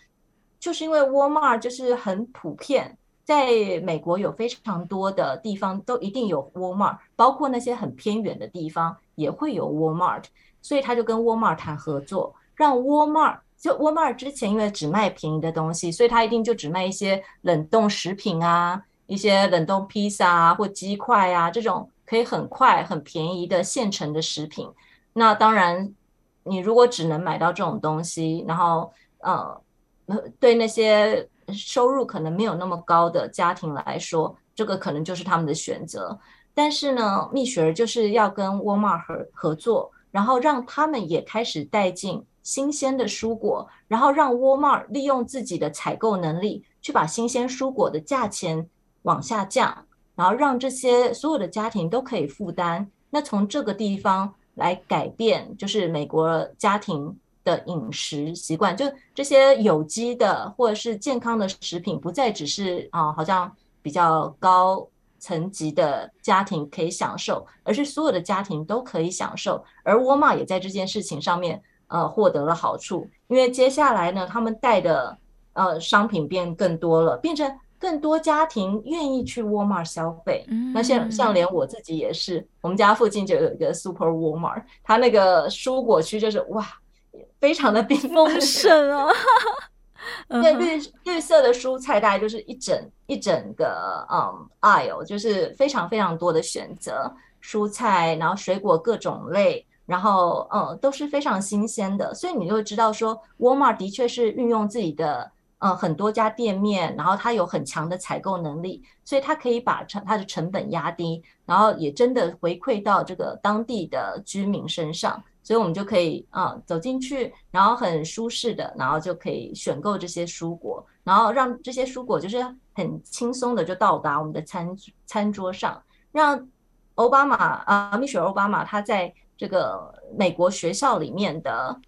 就是因为 Walmart 就是很普遍，在美国有非常多的地方都一定有 Walmart，包括那些很偏远的地方也会有 Walmart，所以他就跟 Walmart 谈合作，让 Walmart。就沃尔玛之前因为只卖便宜的东西，所以他一定就只卖一些冷冻食品啊，一些冷冻披萨啊或鸡块啊这种可以很快很便宜的现成的食品。那当然，你如果只能买到这种东西，然后呃，对那些收入可能没有那么高的家庭来说，这个可能就是他们的选择。但是呢，蜜雪儿就是要跟沃尔玛合合作，然后让他们也开始带进。新鲜的蔬果，然后让沃尔玛利用自己的采购能力，去把新鲜蔬果的价钱往下降，然后让这些所有的家庭都可以负担。那从这个地方来改变，就是美国家庭的饮食习惯，就这些有机的或者是健康的食品，不再只是啊，好像比较高层级的家庭可以享受，而是所有的家庭都可以享受。而沃尔玛也在这件事情上面。呃，获得了好处，因为接下来呢，他们带的呃商品变更多了，变成更多家庭愿意去 Walmart 消费。嗯、那像像连我自己也是，我们家附近就有一个 Super Walmart，它那个蔬果区就是哇，非常的丰 盛啊。对绿绿色的蔬菜，大概就是一整一整个嗯 aisle，就是非常非常多的选择。蔬菜，然后水果各种类，然后呃都是非常新鲜的，所以你就会知道说，Walmart 的确是运用自己的呃很多家店面，然后它有很强的采购能力，所以它可以把成它的成本压低，然后也真的回馈到这个当地的居民身上。所以，我们就可以啊走进去，然后很舒适的，然后就可以选购这些蔬果，然后让这些蔬果就是很轻松的就到达我们的餐餐桌上。让奥巴马啊，蜜雪儿奥巴马他在这个美国学校里面的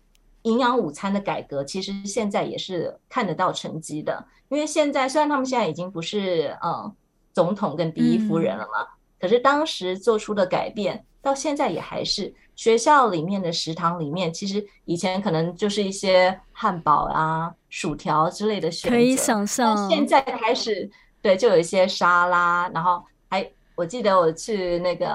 营养午餐的改革，其实现在也是看得到成绩的。因为现在虽然他们现在已经不是呃总统跟第一夫人了嘛，嗯、可是当时做出的改变，到现在也还是。学校里面的食堂里面，其实以前可能就是一些汉堡啊、薯条之类的选择，可以想象。现在开始，对，就有一些沙拉，然后还我记得我去那个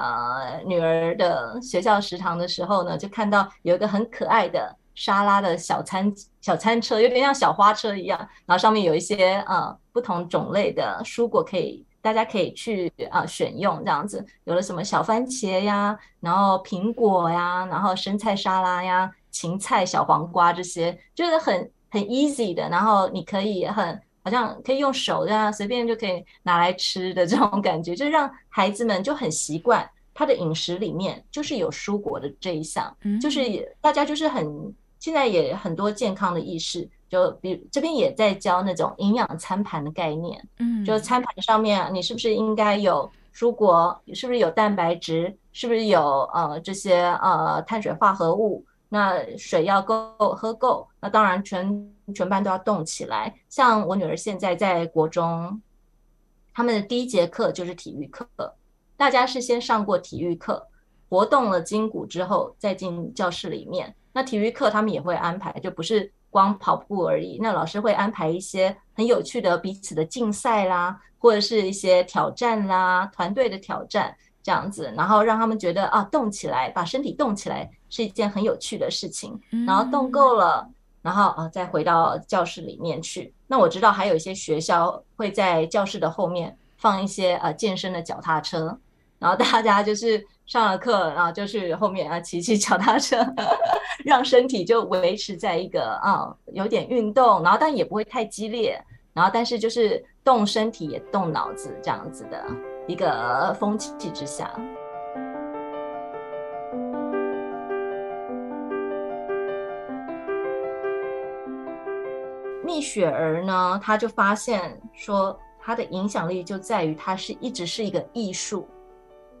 女儿的学校食堂的时候呢，就看到有一个很可爱的沙拉的小餐小餐车，有点像小花车一样，然后上面有一些呃不同种类的蔬果可以。大家可以去啊选用这样子，有了什么小番茄呀，然后苹果呀，然后生菜沙拉呀，芹菜、小黄瓜这些，就是很很 easy 的，然后你可以很好像可以用手这样随便就可以拿来吃的这种感觉，就让孩子们就很习惯他的饮食里面就是有蔬果的这一项，就是大家就是很现在也很多健康的意识。就比这边也在教那种营养餐盘的概念，嗯，就餐盘上面你是不是应该有蔬果，是不是有蛋白质，是不是有呃这些呃碳水化合物？那水要够喝够，那当然全全班都要动起来。像我女儿现在在国中，他们的第一节课就是体育课，大家是先上过体育课，活动了筋骨之后再进教室里面。那体育课他们也会安排，就不是。光跑步而已，那老师会安排一些很有趣的彼此的竞赛啦，或者是一些挑战啦，团队的挑战这样子，然后让他们觉得啊，动起来，把身体动起来是一件很有趣的事情。然后动够了，然后啊，再回到教室里面去。那我知道还有一些学校会在教室的后面放一些呃健身的脚踏车，然后大家就是。上了课，然后就去后面啊骑骑脚踏车，让身体就维持在一个啊有点运动，然后但也不会太激烈，然后但是就是动身体也动脑子这样子的一个风气之下。蜜雪儿呢，她就发现说，她的影响力就在于她是一直是一个艺术。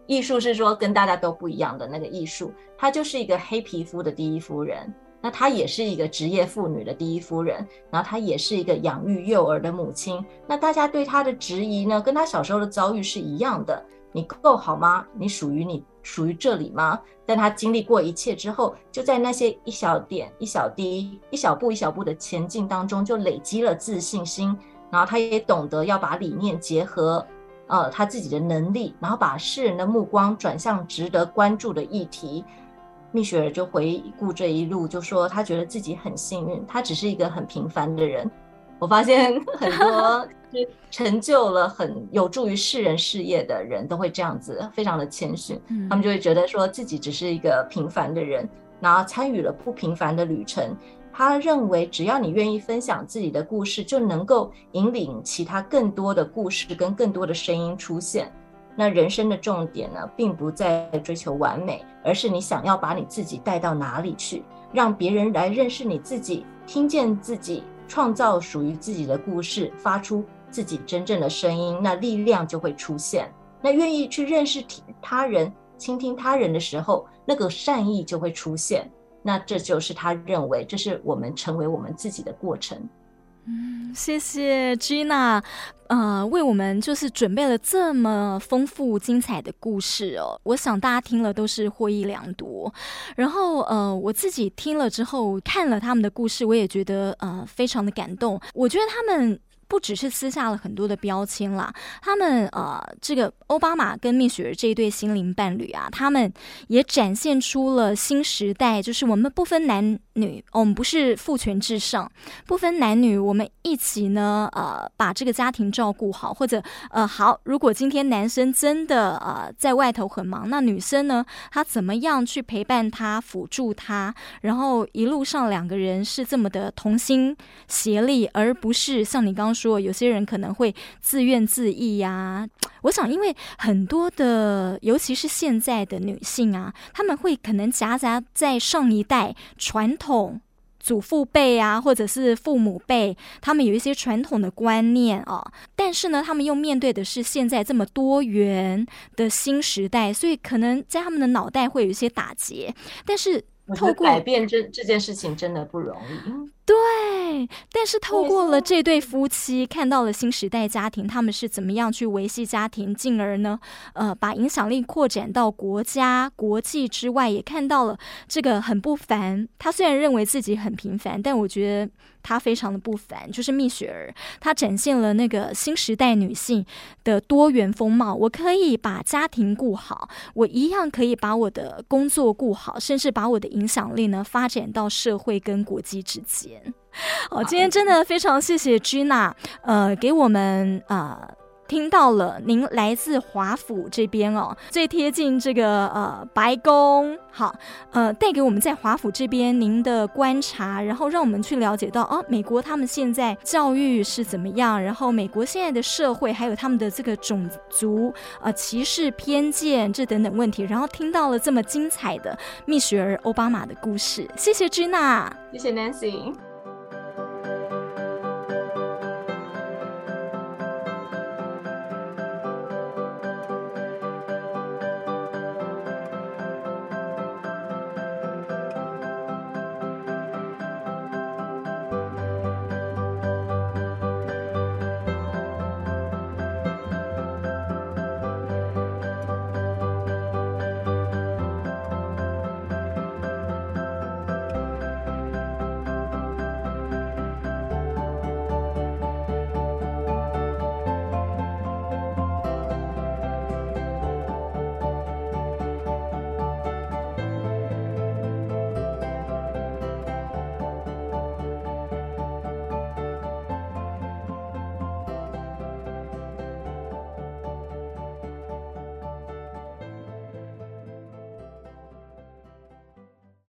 艺术是说跟大家都不一样的那个艺术，她就是一个黑皮肤的第一夫人，那她也是一个职业妇女的第一夫人，然后她也是一个养育幼儿的母亲。那大家对她的质疑呢，跟她小时候的遭遇是一样的。你够好吗？你属于你属于这里吗？但他经历过一切之后，就在那些一小点、一小滴、一小步一小步的前进当中，就累积了自信心。然后他也懂得要把理念结合。呃，他自己的能力，然后把世人的目光转向值得关注的议题。蜜雪儿就回顾这一路，就说他觉得自己很幸运，他只是一个很平凡的人。我发现 很多成就了很有助于世人事业的人都会这样子，非常的谦逊。他们就会觉得说自己只是一个平凡的人，然后参与了不平凡的旅程。他认为，只要你愿意分享自己的故事，就能够引领其他更多的故事跟更多的声音出现。那人生的重点呢，并不在追求完美，而是你想要把你自己带到哪里去，让别人来认识你自己，听见自己，创造属于自己的故事，发出自己真正的声音，那力量就会出现。那愿意去认识他人、倾听他人的时候，那个善意就会出现。那这就是他认为，这是我们成为我们自己的过程。嗯，谢谢 Gina，呃，为我们就是准备了这么丰富精彩的故事哦。我想大家听了都是获益良多。然后呃，我自己听了之后看了他们的故事，我也觉得呃非常的感动。我觉得他们。不只是撕下了很多的标签啦，他们呃，这个欧巴马跟蜜雪儿这一对心灵伴侣啊，他们也展现出了新时代，就是我们不分男女，我们不是父权至上，不分男女，我们一起呢，呃，把这个家庭照顾好，或者呃，好，如果今天男生真的呃在外头很忙，那女生呢，她怎么样去陪伴他、辅助他，然后一路上两个人是这么的同心协力，而不是像你刚刚说，有些人可能会自怨自艾呀、啊。我想，因为很多的，尤其是现在的女性啊，她们会可能夹杂在上一代传统祖父辈啊，或者是父母辈，他们有一些传统的观念啊，但是呢，他们又面对的是现在这么多元的新时代，所以可能在他们的脑袋会有一些打结，但是。透过改变这这件事情真的不容易，对。但是透过了这对夫妻，看到了新时代家庭，他们是怎么样去维系家庭，进而呢，呃，把影响力扩展到国家、国际之外，也看到了这个很不凡。他虽然认为自己很平凡，但我觉得。他非常的不凡，就是蜜雪儿，她展现了那个新时代女性的多元风貌。我可以把家庭顾好，我一样可以把我的工作顾好，甚至把我的影响力呢发展到社会跟国际之间。好，今天真的非常谢谢 Gina，呃，给我们呃。听到了，您来自华府这边哦，最贴近这个呃白宫，好，呃，带给我们在华府这边您的观察，然后让我们去了解到哦，美国他们现在教育是怎么样，然后美国现在的社会还有他们的这个种族呃歧视偏见这等等问题，然后听到了这么精彩的蜜雪儿欧巴马的故事，谢谢 Gina，谢谢 Nancy。